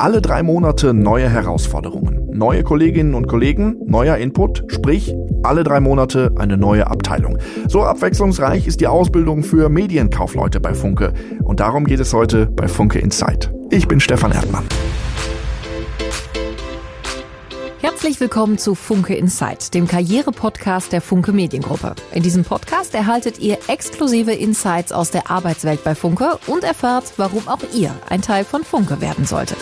Alle drei Monate neue Herausforderungen. Neue Kolleginnen und Kollegen, neuer Input, sprich alle drei Monate eine neue Abteilung. So abwechslungsreich ist die Ausbildung für Medienkaufleute bei Funke. Und darum geht es heute bei Funke Insight. Ich bin Stefan Erdmann. Herzlich willkommen zu Funke Insight, dem Karriere-Podcast der Funke Mediengruppe. In diesem Podcast erhaltet ihr exklusive Insights aus der Arbeitswelt bei Funke und erfahrt, warum auch ihr ein Teil von Funke werden solltet.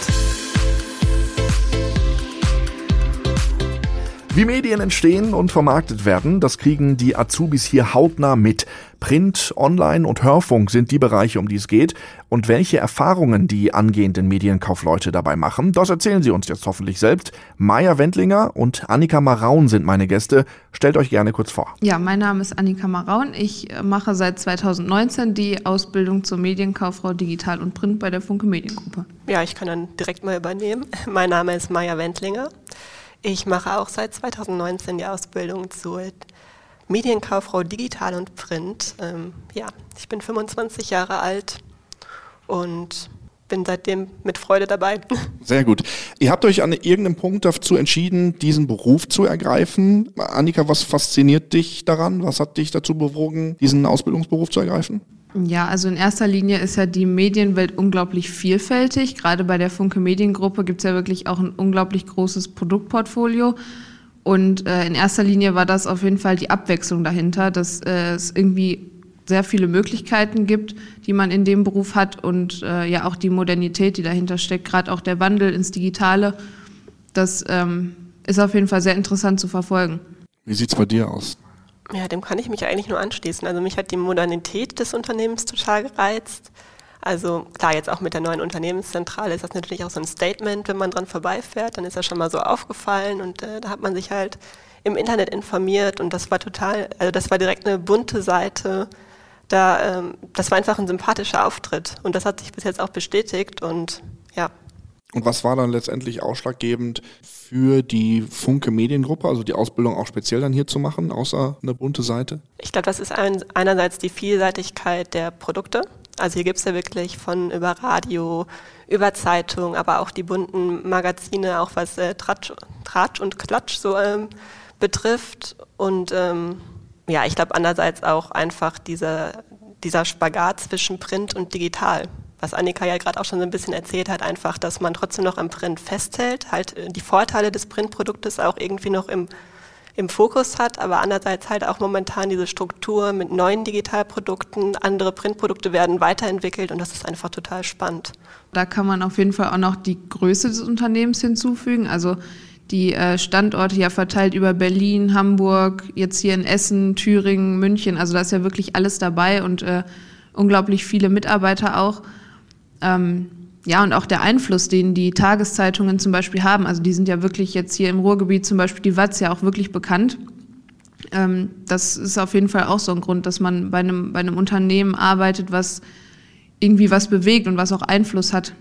Wie Medien entstehen und vermarktet werden, das kriegen die Azubis hier hautnah mit. Print, Online und Hörfunk sind die Bereiche, um die es geht. Und welche Erfahrungen die angehenden Medienkaufleute dabei machen, das erzählen sie uns jetzt hoffentlich selbst. Maja Wendlinger und Annika Maraun sind meine Gäste. Stellt euch gerne kurz vor. Ja, mein Name ist Annika Maraun. Ich mache seit 2019 die Ausbildung zur Medienkauffrau Digital und Print bei der Funke Mediengruppe. Ja, ich kann dann direkt mal übernehmen. Mein Name ist Maja Wendlinger. Ich mache auch seit 2019 die Ausbildung zur Medienkauffrau Digital und Print. Ähm, ja, ich bin 25 Jahre alt und bin seitdem mit Freude dabei. Sehr gut. Ihr habt euch an irgendeinem Punkt dazu entschieden, diesen Beruf zu ergreifen. Annika, was fasziniert dich daran? Was hat dich dazu bewogen, diesen Ausbildungsberuf zu ergreifen? Ja, also in erster Linie ist ja die Medienwelt unglaublich vielfältig. Gerade bei der Funke Mediengruppe gibt es ja wirklich auch ein unglaublich großes Produktportfolio. Und äh, in erster Linie war das auf jeden Fall die Abwechslung dahinter, dass äh, es irgendwie sehr viele Möglichkeiten gibt, die man in dem Beruf hat und äh, ja auch die Modernität, die dahinter steckt, gerade auch der Wandel ins Digitale. Das ähm, ist auf jeden Fall sehr interessant zu verfolgen. Wie sieht es bei dir aus? Ja, dem kann ich mich eigentlich nur anschließen. Also mich hat die Modernität des Unternehmens total gereizt. Also klar, jetzt auch mit der neuen Unternehmenszentrale ist das natürlich auch so ein Statement, wenn man dran vorbeifährt, dann ist das schon mal so aufgefallen und äh, da hat man sich halt im Internet informiert und das war total, also das war direkt eine bunte Seite. Da, ähm, das war einfach ein sympathischer Auftritt und das hat sich bis jetzt auch bestätigt und ja, und was war dann letztendlich ausschlaggebend für die Funke Mediengruppe, also die Ausbildung auch speziell dann hier zu machen, außer eine bunte Seite? Ich glaube, das ist ein, einerseits die Vielseitigkeit der Produkte. Also hier gibt es ja wirklich von über Radio, über Zeitung, aber auch die bunten Magazine, auch was äh, Tratsch, Tratsch und Klatsch so ähm, betrifft. Und ähm, ja, ich glaube andererseits auch einfach dieser, dieser Spagat zwischen Print und Digital was Annika ja gerade auch schon so ein bisschen erzählt hat, einfach, dass man trotzdem noch am Print festhält, halt äh, die Vorteile des Printproduktes auch irgendwie noch im, im Fokus hat, aber andererseits halt auch momentan diese Struktur mit neuen Digitalprodukten, andere Printprodukte werden weiterentwickelt und das ist einfach total spannend. Da kann man auf jeden Fall auch noch die Größe des Unternehmens hinzufügen, also die äh, Standorte ja verteilt über Berlin, Hamburg, jetzt hier in Essen, Thüringen, München, also da ist ja wirklich alles dabei und äh, unglaublich viele Mitarbeiter auch. Ähm, ja, und auch der Einfluss, den die Tageszeitungen zum Beispiel haben. Also die sind ja wirklich jetzt hier im Ruhrgebiet zum Beispiel die Watz ja auch wirklich bekannt. Ähm, das ist auf jeden Fall auch so ein Grund, dass man bei einem, bei einem Unternehmen arbeitet, was irgendwie was bewegt und was auch Einfluss hat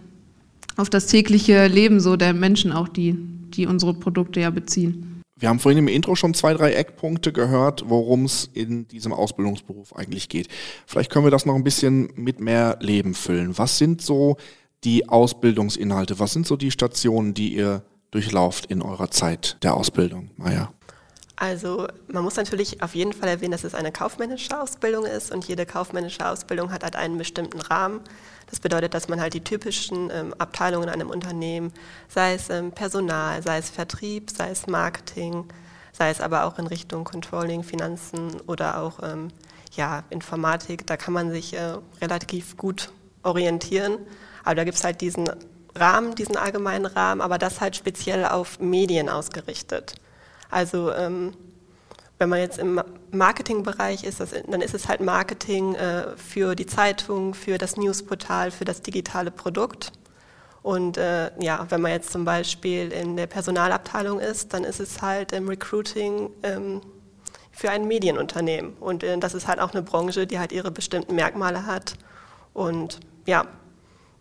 auf das tägliche Leben so der Menschen auch, die, die unsere Produkte ja beziehen. Wir haben vorhin im Intro schon zwei, drei Eckpunkte gehört, worum es in diesem Ausbildungsberuf eigentlich geht. Vielleicht können wir das noch ein bisschen mit mehr Leben füllen. Was sind so die Ausbildungsinhalte? Was sind so die Stationen, die ihr durchlauft in eurer Zeit der Ausbildung? Maja. Also man muss natürlich auf jeden Fall erwähnen, dass es eine kaufmännische Ausbildung ist und jede kaufmännische Ausbildung hat halt einen bestimmten Rahmen. Das bedeutet, dass man halt die typischen ähm, Abteilungen in einem Unternehmen, sei es ähm, Personal, sei es Vertrieb, sei es Marketing, sei es aber auch in Richtung Controlling, Finanzen oder auch ähm, ja, Informatik, da kann man sich äh, relativ gut orientieren. Aber da gibt es halt diesen Rahmen, diesen allgemeinen Rahmen, aber das halt speziell auf Medien ausgerichtet. Also ähm, wenn man jetzt im Marketingbereich ist, das, dann ist es halt Marketing äh, für die Zeitung, für das Newsportal, für das digitale Produkt. Und äh, ja, wenn man jetzt zum Beispiel in der Personalabteilung ist, dann ist es halt im Recruiting ähm, für ein Medienunternehmen. Und äh, das ist halt auch eine Branche, die halt ihre bestimmten Merkmale hat. Und ja,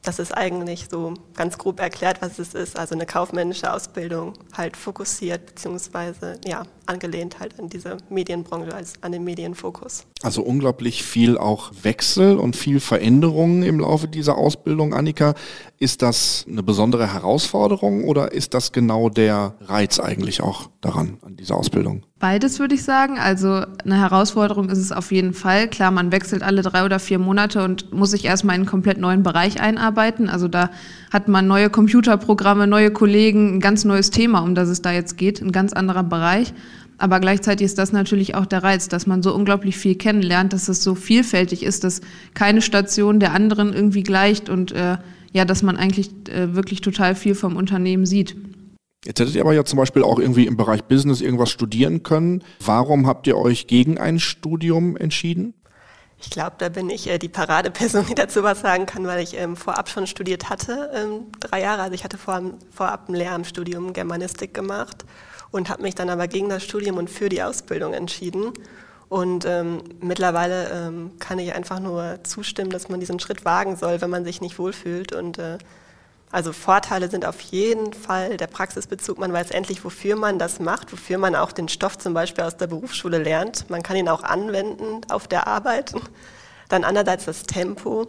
das ist eigentlich so ganz grob erklärt, was es ist. Also eine kaufmännische Ausbildung, halt fokussiert, beziehungsweise ja, angelehnt halt an diese Medienbranche, als an den Medienfokus. Also unglaublich viel auch Wechsel und viel Veränderungen im Laufe dieser Ausbildung, Annika. Ist das eine besondere Herausforderung oder ist das genau der Reiz eigentlich auch daran, an dieser Ausbildung? Beides würde ich sagen. Also eine Herausforderung ist es auf jeden Fall. Klar, man wechselt alle drei oder vier Monate und muss sich erstmal in einen komplett neuen Bereich einarbeiten. Also da hat man neue Computerprogramme, neue Kollegen, ein ganz neues Thema, um das es da jetzt geht, ein ganz anderer Bereich. Aber gleichzeitig ist das natürlich auch der Reiz, dass man so unglaublich viel kennenlernt, dass es so vielfältig ist, dass keine Station der anderen irgendwie gleicht und äh, ja, dass man eigentlich äh, wirklich total viel vom Unternehmen sieht. Jetzt hättet ihr aber ja zum Beispiel auch irgendwie im Bereich Business irgendwas studieren können. Warum habt ihr euch gegen ein Studium entschieden? Ich glaube, da bin ich äh, die Paradeperson, die dazu was sagen kann, weil ich ähm, vorab schon studiert hatte, ähm, drei Jahre. Also ich hatte vor, vorab ein Lehramtsstudium Germanistik gemacht und habe mich dann aber gegen das Studium und für die Ausbildung entschieden. Und ähm, mittlerweile ähm, kann ich einfach nur zustimmen, dass man diesen Schritt wagen soll, wenn man sich nicht wohlfühlt. Und äh, also Vorteile sind auf jeden Fall der Praxisbezug. Man weiß endlich, wofür man das macht, wofür man auch den Stoff zum Beispiel aus der Berufsschule lernt. Man kann ihn auch anwenden auf der Arbeit. Dann andererseits das Tempo.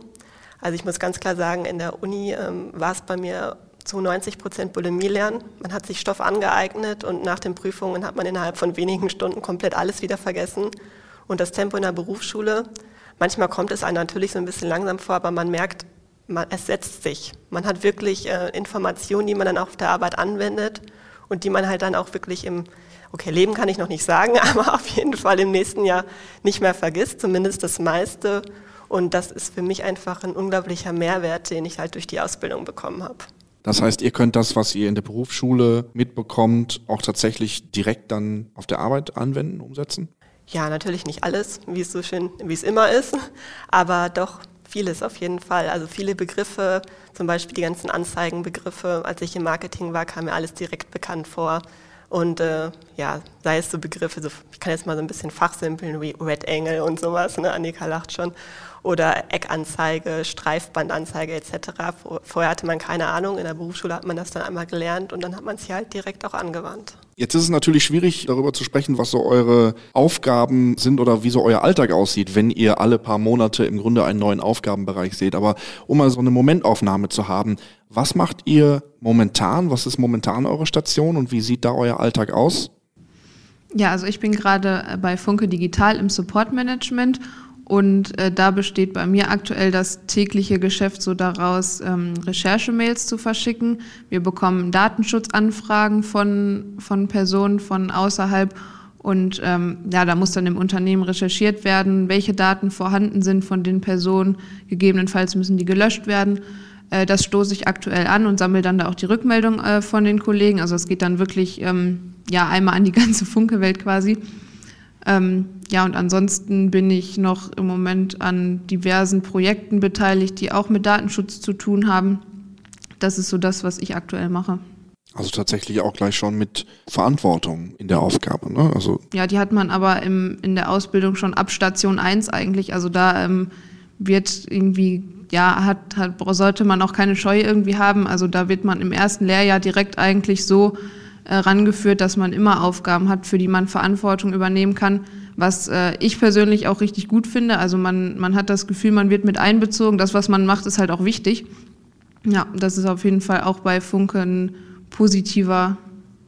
Also ich muss ganz klar sagen, in der Uni ähm, war es bei mir zu 90 Prozent Bulimie lernen. Man hat sich Stoff angeeignet und nach den Prüfungen hat man innerhalb von wenigen Stunden komplett alles wieder vergessen. Und das Tempo in der Berufsschule, manchmal kommt es einem natürlich so ein bisschen langsam vor, aber man merkt, man, es setzt sich. Man hat wirklich äh, Informationen, die man dann auch auf der Arbeit anwendet und die man halt dann auch wirklich im, okay, Leben kann ich noch nicht sagen, aber auf jeden Fall im nächsten Jahr nicht mehr vergisst, zumindest das meiste. Und das ist für mich einfach ein unglaublicher Mehrwert, den ich halt durch die Ausbildung bekommen habe. Das heißt, ihr könnt das, was ihr in der Berufsschule mitbekommt, auch tatsächlich direkt dann auf der Arbeit anwenden, umsetzen? Ja, natürlich nicht alles, wie es so schön, wie es immer ist, aber doch vieles auf jeden Fall. Also viele Begriffe, zum Beispiel die ganzen Anzeigenbegriffe. Als ich im Marketing war, kam mir alles direkt bekannt vor. Und äh, ja, sei es so Begriffe, so, ich kann jetzt mal so ein bisschen fachsimpeln wie Red Engel und sowas, ne? Annika lacht schon oder Eckanzeige, Streifbandanzeige etc. Vorher hatte man keine Ahnung, in der Berufsschule hat man das dann einmal gelernt und dann hat man es hier halt direkt auch angewandt. Jetzt ist es natürlich schwierig, darüber zu sprechen, was so eure Aufgaben sind oder wie so euer Alltag aussieht, wenn ihr alle paar Monate im Grunde einen neuen Aufgabenbereich seht. Aber um mal so eine Momentaufnahme zu haben, was macht ihr momentan? Was ist momentan eure Station und wie sieht da euer Alltag aus? Ja, also ich bin gerade bei Funke Digital im Support Management und äh, da besteht bei mir aktuell das tägliche Geschäft so daraus, ähm, Recherchemails zu verschicken. Wir bekommen Datenschutzanfragen von, von Personen von außerhalb. Und ähm, ja, da muss dann im Unternehmen recherchiert werden, welche Daten vorhanden sind von den Personen. Gegebenenfalls müssen die gelöscht werden. Äh, das stoße ich aktuell an und sammle dann da auch die Rückmeldung äh, von den Kollegen. Also es geht dann wirklich ähm, ja einmal an die ganze Funke-Welt quasi. Ähm, ja, und ansonsten bin ich noch im Moment an diversen Projekten beteiligt, die auch mit Datenschutz zu tun haben. Das ist so das, was ich aktuell mache. Also tatsächlich auch gleich schon mit Verantwortung in der Aufgabe, ne? Also ja, die hat man aber im, in der Ausbildung schon ab Station 1 eigentlich. Also da ähm, wird irgendwie, ja, hat, hat, sollte man auch keine Scheu irgendwie haben. Also da wird man im ersten Lehrjahr direkt eigentlich so rangeführt, dass man immer Aufgaben hat, für die man Verantwortung übernehmen kann, was äh, ich persönlich auch richtig gut finde. Also man, man hat das Gefühl, man wird mit einbezogen. Das, was man macht, ist halt auch wichtig. Ja, das ist auf jeden Fall auch bei Funke ein positiver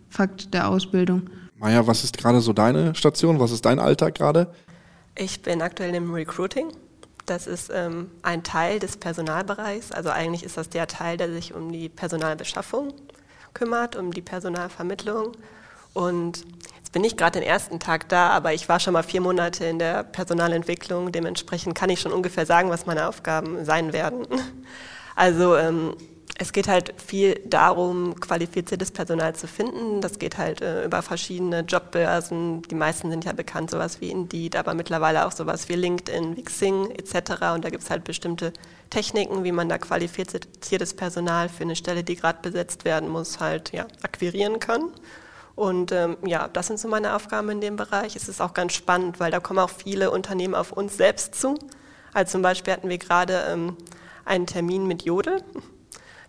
Fakt der Ausbildung. Maja, was ist gerade so deine Station? Was ist dein Alltag gerade? Ich bin aktuell im Recruiting. Das ist ähm, ein Teil des Personalbereichs. Also eigentlich ist das der Teil, der sich um die Personalbeschaffung kümmert, um die Personalvermittlung. Und jetzt bin ich gerade den ersten Tag da, aber ich war schon mal vier Monate in der Personalentwicklung. Dementsprechend kann ich schon ungefähr sagen, was meine Aufgaben sein werden. Also ähm, es geht halt viel darum, qualifiziertes Personal zu finden. Das geht halt äh, über verschiedene Jobbörsen. Die meisten sind ja bekannt, sowas wie Indeed, aber mittlerweile auch sowas wie LinkedIn, wie Xing etc. Und da gibt es halt bestimmte Techniken, wie man da qualifiziertes Personal für eine Stelle, die gerade besetzt werden muss, halt ja, akquirieren kann. Und ähm, ja, das sind so meine Aufgaben in dem Bereich. Es ist auch ganz spannend, weil da kommen auch viele Unternehmen auf uns selbst zu. Also zum Beispiel hatten wir gerade ähm, einen Termin mit Jodel.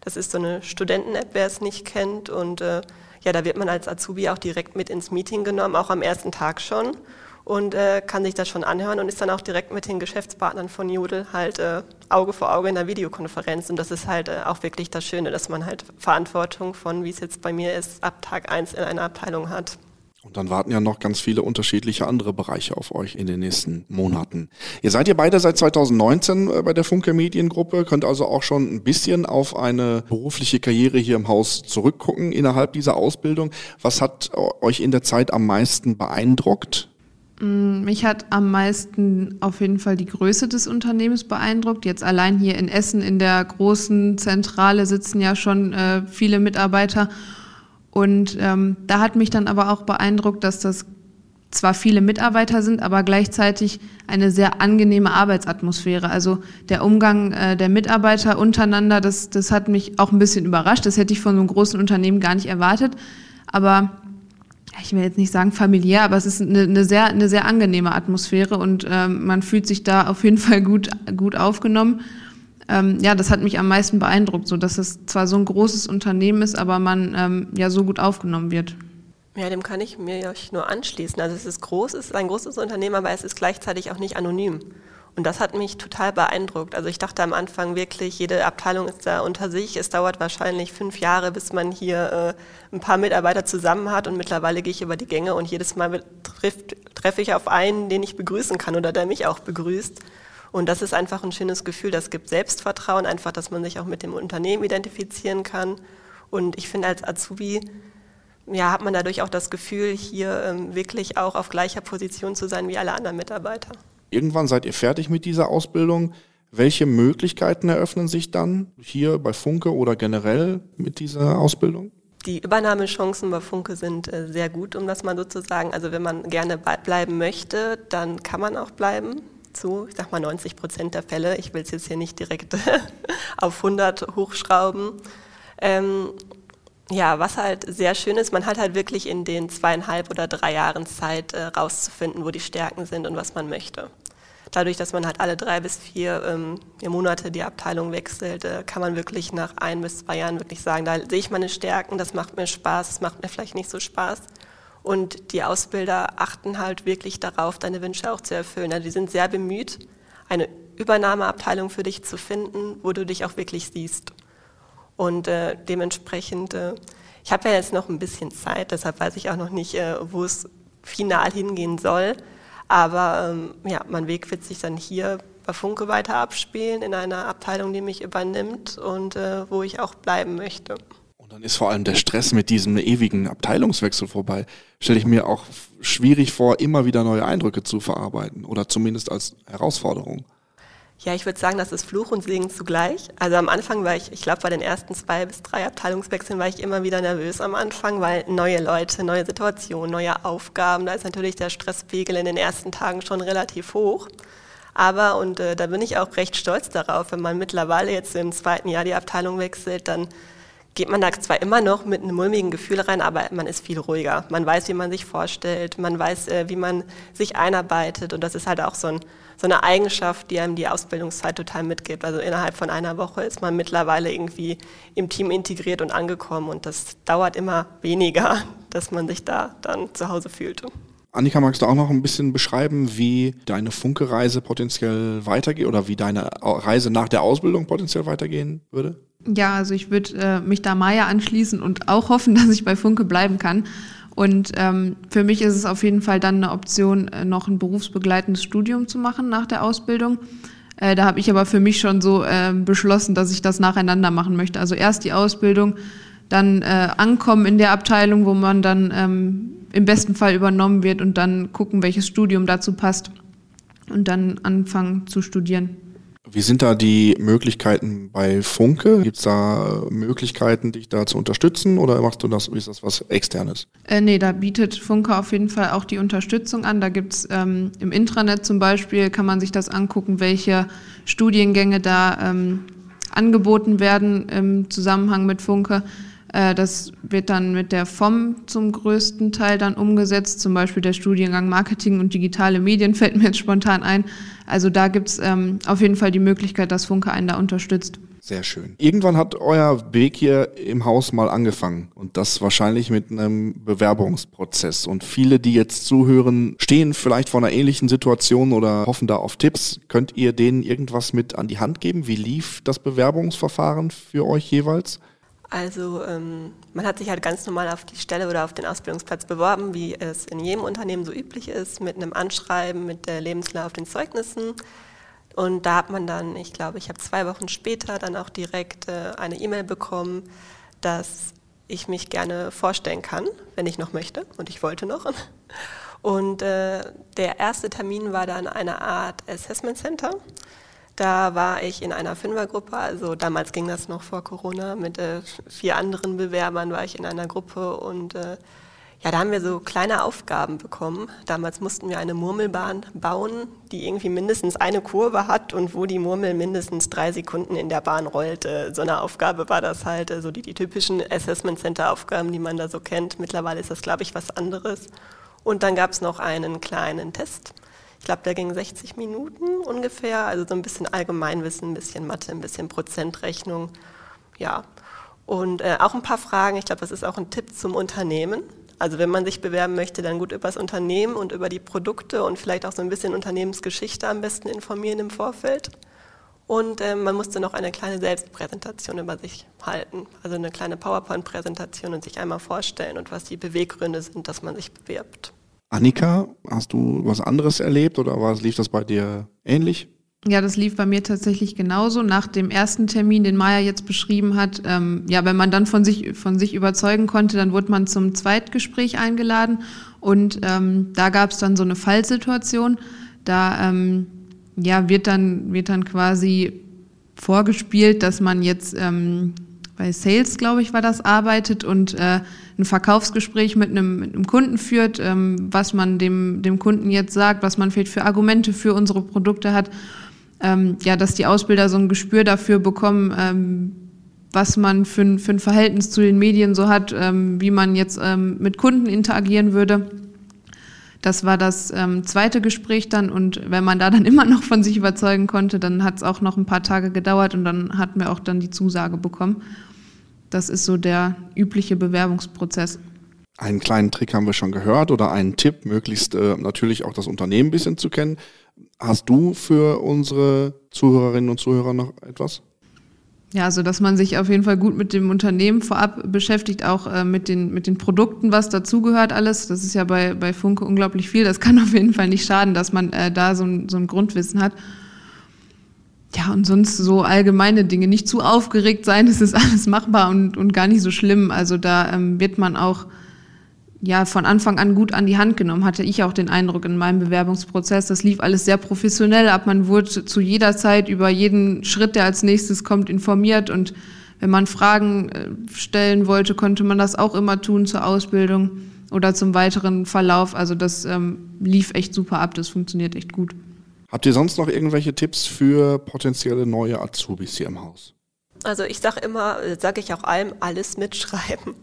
Das ist so eine Studenten-App, wer es nicht kennt. Und äh, ja, da wird man als Azubi auch direkt mit ins Meeting genommen, auch am ersten Tag schon. und äh, kann sich das schon anhören und ist dann auch direkt mit den Geschäftspartnern von Jodel halt äh, Auge vor Auge in der Videokonferenz. Und das ist halt äh, auch wirklich das Schöne, dass man halt Verantwortung von, wie es jetzt bei mir ist, ab Tag 1 in einer Abteilung hat. Und dann warten ja noch ganz viele unterschiedliche andere Bereiche auf euch in den nächsten Monaten. Ihr seid ja beide seit 2019 äh, bei der Funke Mediengruppe, könnt also auch schon ein bisschen auf eine berufliche Karriere hier im Haus zurückgucken innerhalb dieser Ausbildung. Was hat euch in der Zeit am meisten beeindruckt? Mm, mich hat am meisten auf jeden Fall die Größe des Unternehmens beeindruckt. Jetzt allein hier in Essen in der großen Zentrale sitzen ja schon äh, viele Mitarbeiter. Und ähm, da hat mich dann aber auch beeindruckt, dass das zwar viele Mitarbeiter sind, aber gleichzeitig eine sehr angenehme Arbeitsatmosphäre. Also der Umgang äh, der Mitarbeiter untereinander, das, das hat mich auch ein bisschen überrascht. Das hätte ich von so einem großen Unternehmen gar nicht erwartet. Aber ich will jetzt nicht sagen familiär, aber es ist eine, eine sehr, eine sehr angenehme Atmosphäre und ähm, man fühlt sich da auf jeden Fall gut, gut aufgenommen. Ähm, ja, das hat mich am meisten beeindruckt, so dass es zwar so ein großes Unternehmen ist, aber man ähm, ja so gut aufgenommen wird. Ja, dem kann ich mir nur anschließen. Also es ist groß, es ist ein großes Unternehmen, aber es ist gleichzeitig auch nicht anonym. Und das hat mich total beeindruckt. Also ich dachte am Anfang wirklich, jede Abteilung ist da unter sich. Es dauert wahrscheinlich fünf Jahre, bis man hier äh, ein paar Mitarbeiter zusammen hat. Und mittlerweile gehe ich über die Gänge und jedes Mal treffe treff ich auf einen, den ich begrüßen kann oder der mich auch begrüßt. Und das ist einfach ein schönes Gefühl. Das gibt Selbstvertrauen, einfach, dass man sich auch mit dem Unternehmen identifizieren kann. Und ich finde, als Azubi ja, hat man dadurch auch das Gefühl, hier ähm, wirklich auch auf gleicher Position zu sein wie alle anderen Mitarbeiter. Irgendwann seid ihr fertig mit dieser Ausbildung. Welche Möglichkeiten eröffnen sich dann hier bei Funke oder generell mit dieser Ausbildung? Die Übernahmechancen bei Funke sind äh, sehr gut, um das mal so zu sagen. Also wenn man gerne bleiben möchte, dann kann man auch bleiben. Zu, ich sag mal 90 Prozent der Fälle. Ich will es jetzt hier nicht direkt auf 100 hochschrauben. Ähm, ja, was halt sehr schön ist, man hat halt wirklich in den zweieinhalb oder drei Jahren Zeit äh, rauszufinden, wo die Stärken sind und was man möchte. Dadurch, dass man halt alle drei bis vier ähm, Monate die Abteilung wechselt, äh, kann man wirklich nach ein bis zwei Jahren wirklich sagen, da sehe ich meine Stärken, das macht mir Spaß, das macht mir vielleicht nicht so Spaß. Und die Ausbilder achten halt wirklich darauf, deine Wünsche auch zu erfüllen. Also die sind sehr bemüht, eine Übernahmeabteilung für dich zu finden, wo du dich auch wirklich siehst. Und äh, dementsprechend, äh, ich habe ja jetzt noch ein bisschen Zeit, deshalb weiß ich auch noch nicht, äh, wo es final hingehen soll. Aber ähm, ja, mein Weg wird sich dann hier bei Funke weiter abspielen, in einer Abteilung, die mich übernimmt und äh, wo ich auch bleiben möchte. Und dann ist vor allem der Stress mit diesem ewigen Abteilungswechsel vorbei. Stelle ich mir auch schwierig vor, immer wieder neue Eindrücke zu verarbeiten oder zumindest als Herausforderung. Ja, ich würde sagen, das ist Fluch und Segen zugleich. Also am Anfang war ich, ich glaube, bei den ersten zwei bis drei Abteilungswechseln war ich immer wieder nervös am Anfang, weil neue Leute, neue Situationen, neue Aufgaben, da ist natürlich der Stresspegel in den ersten Tagen schon relativ hoch. Aber, und äh, da bin ich auch recht stolz darauf, wenn man mittlerweile jetzt im zweiten Jahr die Abteilung wechselt, dann geht man da zwar immer noch mit einem mulmigen Gefühl rein, aber man ist viel ruhiger. Man weiß, wie man sich vorstellt, man weiß, äh, wie man sich einarbeitet und das ist halt auch so ein so eine Eigenschaft, die einem die Ausbildungszeit total mitgibt. Also innerhalb von einer Woche ist man mittlerweile irgendwie im Team integriert und angekommen und das dauert immer weniger, dass man sich da dann zu Hause fühlt. Annika, magst du auch noch ein bisschen beschreiben, wie deine Funke-Reise potenziell weitergeht oder wie deine Reise nach der Ausbildung potenziell weitergehen würde? Ja, also ich würde äh, mich da Maya anschließen und auch hoffen, dass ich bei Funke bleiben kann. Und ähm, für mich ist es auf jeden Fall dann eine Option, äh, noch ein berufsbegleitendes Studium zu machen nach der Ausbildung. Äh, da habe ich aber für mich schon so äh, beschlossen, dass ich das nacheinander machen möchte. Also erst die Ausbildung, dann äh, ankommen in der Abteilung, wo man dann ähm, im besten Fall übernommen wird und dann gucken, welches Studium dazu passt und dann anfangen zu studieren. Wie sind da die Möglichkeiten bei Funke? Gibt es da Möglichkeiten, dich da zu unterstützen oder machst du das, ist das was Externes? Äh, nee, da bietet Funke auf jeden Fall auch die Unterstützung an. Da gibt's ähm, im Intranet zum Beispiel, kann man sich das angucken, welche Studiengänge da ähm, angeboten werden im Zusammenhang mit Funke. Äh, das wird dann mit der FOM zum größten Teil dann umgesetzt. Zum Beispiel der Studiengang Marketing und digitale Medien fällt mir jetzt spontan ein. Also da gibt's ähm, auf jeden Fall die Möglichkeit, dass Funke einen da unterstützt. Sehr schön. Irgendwann hat euer Weg hier im Haus mal angefangen und das wahrscheinlich mit einem Bewerbungsprozess. Und viele, die jetzt zuhören, stehen vielleicht vor einer ähnlichen Situation oder hoffen da auf Tipps. Könnt ihr denen irgendwas mit an die Hand geben? Wie lief das Bewerbungsverfahren für euch jeweils? Also ähm, man hat sich halt ganz normal auf die Stelle oder auf den Ausbildungsplatz beworben, wie es in jedem Unternehmen so üblich ist, mit einem Anschreiben, mit der Lebenslauf, den Zeugnissen. Und da hat man dann, ich glaube, ich habe zwei Wochen später dann auch direkt äh, eine E-Mail bekommen, dass ich mich gerne vorstellen kann, wenn ich noch möchte. Und ich wollte noch. Und äh, der erste Termin war dann eine Art Assessment Center. Da war ich in einer Fünfergruppe, also damals ging das noch vor Corona, mit äh, vier anderen Bewerbern war ich in einer Gruppe und äh, ja, da haben wir so kleine Aufgaben bekommen. Damals mussten wir eine Murmelbahn bauen, die irgendwie mindestens eine Kurve hat und wo die Murmel mindestens drei Sekunden in der Bahn rollt. So eine Aufgabe war das halt, so also die, die typischen Assessment Center Aufgaben, die man da so kennt. Mittlerweile ist das, glaube ich, was anderes. Und dann gab es noch einen kleinen Test. Ich glaube, der ging 60 Minuten ungefähr, also so ein bisschen Allgemeinwissen, ein bisschen Mathe, ein bisschen Prozentrechnung. Ja, und äh, auch ein paar Fragen. Ich glaube, das ist auch ein Tipp zum Unternehmen. Also wenn man sich bewerben möchte, dann gut über das Unternehmen und über die Produkte und vielleicht auch so ein bisschen Unternehmensgeschichte am besten informieren im Vorfeld. Und äh, man musste noch eine kleine Selbstpräsentation über sich halten, also eine kleine PowerPoint-Präsentation und sich einmal vorstellen und was die Beweggründe sind, dass man sich bewirbt. Annika, hast du was anderes erlebt oder was, lief das bei dir ähnlich? Ja, das lief bei mir tatsächlich genauso. Nach dem ersten Termin, den Maya jetzt beschrieben hat, ähm, ja, wenn man dann von sich, von sich überzeugen konnte, dann wurde man zum Zweitgespräch eingeladen und ähm, da gab es dann so eine Fallsituation. Da ähm, ja, wird, dann, wird dann quasi vorgespielt, dass man jetzt ähm, bei Sales, glaube ich, war das, arbeitet und äh, ein Verkaufsgespräch mit einem, mit einem Kunden führt, ähm, was man dem, dem Kunden jetzt sagt, was man vielleicht für Argumente für unsere Produkte hat ähm, ja, dass die Ausbilder so ein Gespür dafür bekommen, ähm, was man für ein, für ein Verhältnis zu den Medien so hat, ähm, wie man jetzt ähm, mit Kunden interagieren würde. Das war das ähm, zweite Gespräch dann und wenn man da dann immer noch von sich überzeugen konnte, dann hat es auch noch ein paar Tage gedauert und dann hatten wir auch dann die Zusage bekommen. Das ist so der übliche Bewerbungsprozess. Einen kleinen Trick haben wir schon gehört oder einen Tipp, möglichst äh, natürlich auch das Unternehmen ein bisschen zu kennen. Hast du für unsere Zuhörerinnen und Zuhörer noch etwas? Ja, also dass man sich auf jeden Fall gut mit dem Unternehmen vorab beschäftigt, auch äh, mit, den, mit den Produkten, was dazugehört alles. Das ist ja bei, bei Funke unglaublich viel. Das kann auf jeden Fall nicht schaden, dass man äh, da so ein, so ein Grundwissen hat. Ja, und sonst so allgemeine Dinge. Nicht zu aufgeregt sein, es ist alles machbar und, und gar nicht so schlimm. Also da ähm, wird man auch ja von Anfang an gut an die Hand genommen, hatte ich auch den Eindruck in meinem Bewerbungsprozess. Das lief alles sehr professionell ab. Man wurde zu jeder Zeit über jeden Schritt, der als nächstes kommt, informiert. Und wenn man Fragen äh, stellen wollte, konnte man das auch immer tun zur Ausbildung oder zum weiteren Verlauf. Also das ähm, lief echt super ab. Das funktioniert echt gut. Habt ihr sonst noch irgendwelche Tipps für potenzielle neue Azubis hier im Haus? Also ich sage immer, sage ich auch allem, alles mitschreiben.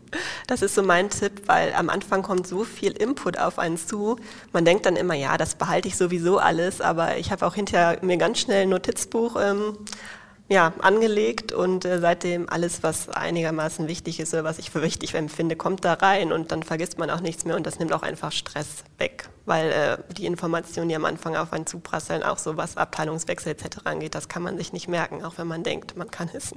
Das ist so mein Tipp, weil am Anfang kommt so viel Input auf einen zu. Man denkt dann immer, ja, das behalte ich sowieso alles, aber ich habe auch hinterher mir ganz schnell ein Notizbuch ähm, ja, angelegt und äh, seitdem alles, was einigermaßen wichtig ist oder was ich für wichtig empfinde, kommt da rein und dann vergisst man auch nichts mehr und das nimmt auch einfach Stress weg, weil äh, die Informationen, die am Anfang auf einen zuprasseln, auch so was Abteilungswechsel etc. angeht, das kann man sich nicht merken, auch wenn man denkt, man kann es.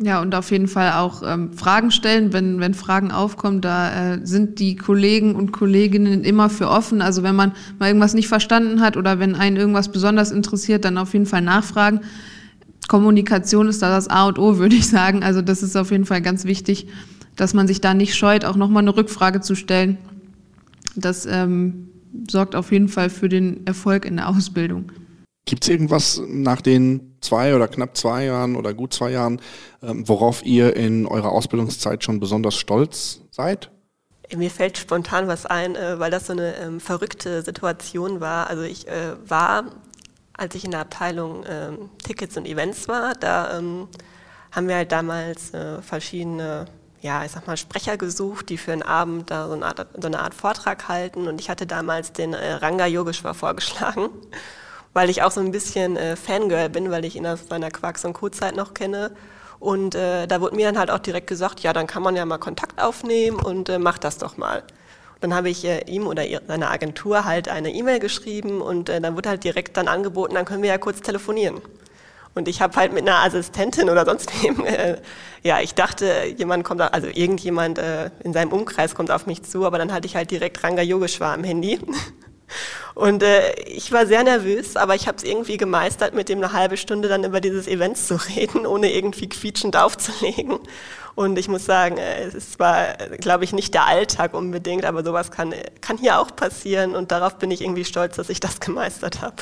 Ja, und auf jeden Fall auch ähm, Fragen stellen, wenn, wenn Fragen aufkommen. Da äh, sind die Kollegen und Kolleginnen immer für offen. Also wenn man mal irgendwas nicht verstanden hat oder wenn einen irgendwas besonders interessiert, dann auf jeden Fall nachfragen. Kommunikation ist da das A und O, würde ich sagen. Also das ist auf jeden Fall ganz wichtig, dass man sich da nicht scheut, auch nochmal eine Rückfrage zu stellen. Das ähm, sorgt auf jeden Fall für den Erfolg in der Ausbildung. Gibt es irgendwas nach den zwei oder knapp zwei Jahren oder gut zwei Jahren, ähm, worauf ihr in eurer Ausbildungszeit schon besonders stolz seid? Mir fällt spontan was ein, äh, weil das so eine ähm, verrückte Situation war. Also ich äh, war als ich in der Abteilung ähm, Tickets und Events war, da ähm, haben wir halt damals äh, verschiedene, ja, ich sag mal, Sprecher gesucht, die für einen Abend da so eine Art, so eine Art Vortrag halten. Und ich hatte damals den äh, Ranga Yogeshwar vorgeschlagen. weil ich auch so ein bisschen äh, Fangirl bin, weil ich ihn aus seiner Quarks- und Co-Zeit noch kenne. Und äh, da wurde mir dann halt auch direkt gesagt, ja, dann kann man ja mal Kontakt aufnehmen und äh, mach das doch mal. Dann habe ich äh, ihm oder seiner Agentur halt eine E-Mail geschrieben und äh, dann wurde halt direkt dann angeboten, dann können wir ja kurz telefonieren. Und ich habe halt mit einer Assistentin oder sonst wem, äh, ja, ich dachte, jemand kommt, also irgendjemand äh, in seinem Umkreis kommt auf mich zu, aber dann hatte ich halt direkt Ranga Yogeshwar am Handy. Und äh, ich war sehr nervös, aber ich habe es irgendwie gemeistert, mit dem eine halbe Stunde dann über dieses Event zu reden, ohne irgendwie quietschend aufzulegen. Und ich muss sagen, äh, es ist zwar, glaube ich, nicht der Alltag unbedingt, aber sowas kann, kann hier auch passieren und darauf bin ich irgendwie stolz, dass ich das gemeistert habe.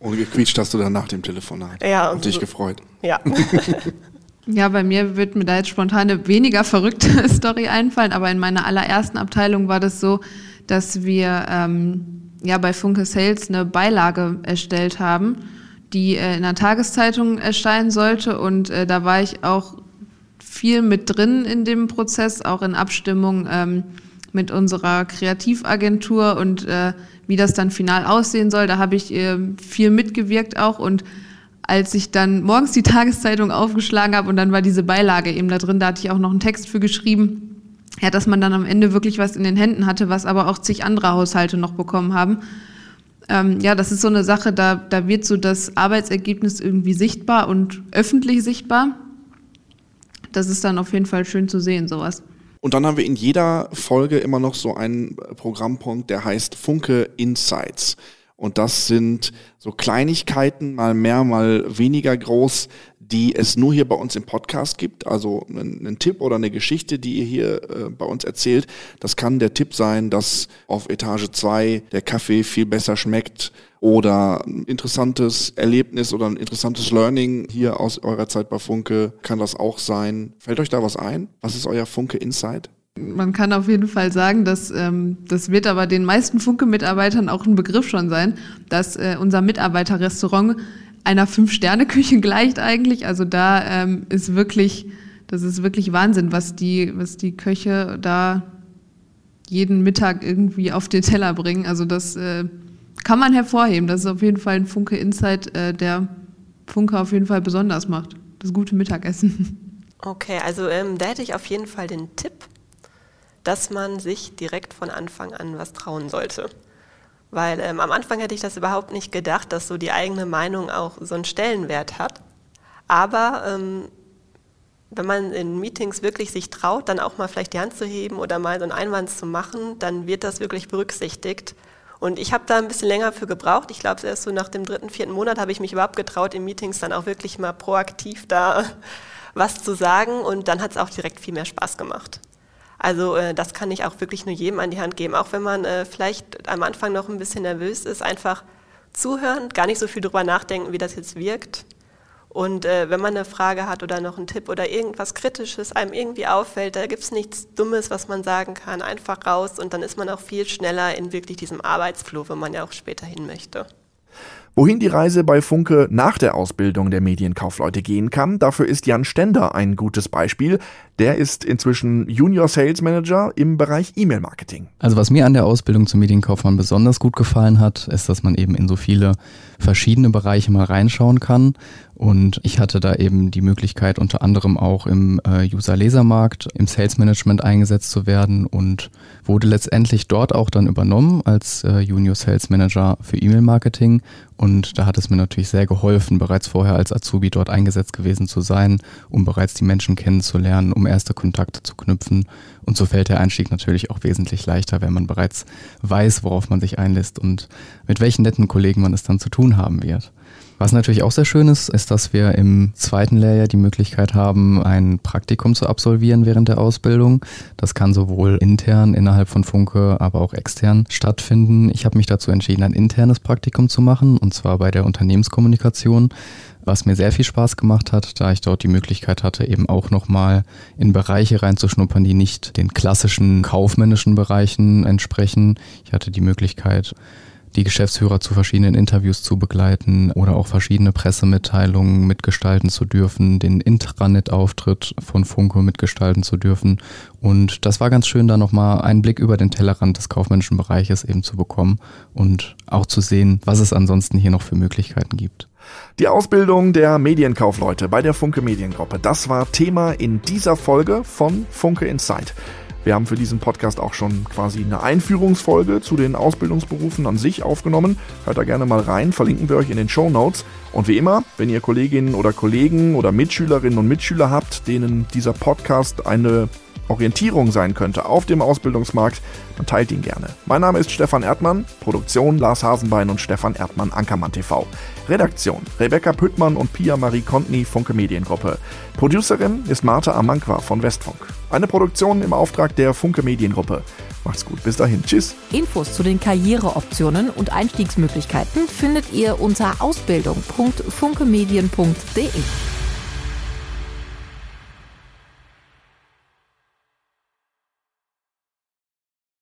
Und gequietscht hast du dann nach dem Telefonat. Ja. Und, und dich so, gefreut. Ja. ja, bei mir wird mir da jetzt spontan eine weniger verrückte Story einfallen, aber in meiner allerersten Abteilung war das so, dass wir ähm, ja bei Funke Sales eine Beilage erstellt haben, die äh, in einer Tageszeitung erscheinen sollte. Und äh, da war ich auch viel mit drin in dem Prozess, auch in Abstimmung ähm, mit unserer Kreativagentur. Und äh, wie das dann final aussehen soll. Da habe ich äh, viel mitgewirkt auch. Und als ich dann morgens die Tageszeitung aufgeschlagen habe und dann war diese Beilage eben da drin, da hatte ich auch noch einen Text für geschrieben, ja, dass man dann am Ende wirklich was in den Händen hatte, was aber auch zig andere Haushalte noch bekommen haben. Ähm, ja, das ist so eine Sache, da, da wird so das Arbeitsergebnis irgendwie sichtbar und öffentlich sichtbar. Das ist dann auf jeden Fall schön zu sehen, sowas. Und dann haben wir in jeder Folge immer noch so einen Programmpunkt, der heißt Funke Insights. Und das sind so Kleinigkeiten, mal mehr, mal weniger groß, die es nur hier bei uns im Podcast gibt. Also ein, ein Tipp oder eine Geschichte, die ihr hier äh, bei uns erzählt. Das kann der Tipp sein, dass auf Etage 2 der Kaffee viel besser schmeckt oder ein interessantes Erlebnis oder ein interessantes Learning hier aus eurer Zeit bei Funke kann das auch sein. Fällt euch da was ein? Was ist euer Funke Insight? Man kann auf jeden Fall sagen, dass ähm, das wird aber den meisten Funke-Mitarbeitern auch ein Begriff schon sein, dass äh, unser Mitarbeiterrestaurant einer Fünf-Sterne-Küche gleicht eigentlich. Also da ähm, ist wirklich, das ist wirklich Wahnsinn, was die, was die Köche da jeden Mittag irgendwie auf den Teller bringen. Also das äh, kann man hervorheben. Das ist auf jeden Fall ein Funke Insight, äh, der Funke auf jeden Fall besonders macht. Das gute Mittagessen. Okay, also ähm, da hätte ich auf jeden Fall den Tipp, dass man sich direkt von Anfang an was trauen sollte. Weil ähm, am Anfang hätte ich das überhaupt nicht gedacht, dass so die eigene Meinung auch so einen Stellenwert hat. Aber ähm, wenn man in Meetings wirklich sich traut, dann auch mal vielleicht die Hand zu heben oder mal so einen Einwand zu machen, dann wird das wirklich berücksichtigt. Und ich habe da ein bisschen länger für gebraucht. Ich glaube, erst so nach dem dritten, vierten Monat habe ich mich überhaupt getraut, in Meetings dann auch wirklich mal proaktiv da was zu sagen. Und dann hat es auch direkt viel mehr Spaß gemacht. Also äh, das kann ich auch wirklich nur jedem an die Hand geben, auch wenn man äh, vielleicht am Anfang noch ein bisschen nervös ist, einfach zuhören, gar nicht so viel drüber nachdenken, wie das jetzt wirkt. Und äh, wenn man eine Frage hat oder noch einen Tipp oder irgendwas Kritisches einem irgendwie auffällt, da gibt es nichts Dummes, was man sagen kann, einfach raus und dann ist man auch viel schneller in wirklich diesem Arbeitsflow, wo man ja auch später hin möchte. Wohin die Reise bei Funke nach der Ausbildung der Medienkaufleute gehen kann, dafür ist Jan Stender ein gutes Beispiel. Der ist inzwischen Junior Sales Manager im Bereich E-Mail-Marketing. Also was mir an der Ausbildung zum Medienkaufmann besonders gut gefallen hat, ist, dass man eben in so viele verschiedene Bereiche mal reinschauen kann. Und ich hatte da eben die Möglichkeit, unter anderem auch im äh, User-Leser-Markt, im Sales-Management eingesetzt zu werden und wurde letztendlich dort auch dann übernommen als äh, Junior Sales Manager für E-Mail-Marketing. Und da hat es mir natürlich sehr geholfen, bereits vorher als Azubi dort eingesetzt gewesen zu sein, um bereits die Menschen kennenzulernen, um erste Kontakte zu knüpfen. Und so fällt der Einstieg natürlich auch wesentlich leichter, wenn man bereits weiß, worauf man sich einlässt und mit welchen netten Kollegen man es dann zu tun haben wird. Was natürlich auch sehr schön ist, ist, dass wir im zweiten Lehrjahr die Möglichkeit haben, ein Praktikum zu absolvieren während der Ausbildung. Das kann sowohl intern innerhalb von Funke, aber auch extern stattfinden. Ich habe mich dazu entschieden, ein internes Praktikum zu machen, und zwar bei der Unternehmenskommunikation was mir sehr viel Spaß gemacht hat, da ich dort die Möglichkeit hatte, eben auch nochmal in Bereiche reinzuschnuppern, die nicht den klassischen kaufmännischen Bereichen entsprechen. Ich hatte die Möglichkeit, die Geschäftsführer zu verschiedenen Interviews zu begleiten oder auch verschiedene Pressemitteilungen mitgestalten zu dürfen, den Intranet-Auftritt von Funke mitgestalten zu dürfen. Und das war ganz schön, da nochmal einen Blick über den Tellerrand des kaufmännischen Bereiches eben zu bekommen und auch zu sehen, was es ansonsten hier noch für Möglichkeiten gibt. Die Ausbildung der Medienkaufleute bei der Funke Mediengruppe, das war Thema in dieser Folge von Funke Insight. Wir haben für diesen Podcast auch schon quasi eine Einführungsfolge zu den Ausbildungsberufen an sich aufgenommen. Hört da gerne mal rein, verlinken wir euch in den Show Notes. Und wie immer, wenn ihr Kolleginnen oder Kollegen oder Mitschülerinnen und Mitschüler habt, denen dieser Podcast eine Orientierung sein könnte auf dem Ausbildungsmarkt, dann teilt ihn gerne. Mein Name ist Stefan Erdmann, Produktion Lars Hasenbein und Stefan Erdmann, Ankermann TV. Redaktion Rebecca Püttmann und Pia Marie Kontny, Funke Mediengruppe. Producerin ist Martha Amankwa von Westfunk. Eine Produktion im Auftrag der Funke Mediengruppe. Macht's gut, bis dahin. Tschüss. Infos zu den Karriereoptionen und Einstiegsmöglichkeiten findet ihr unter ausbildung.funkemedien.de.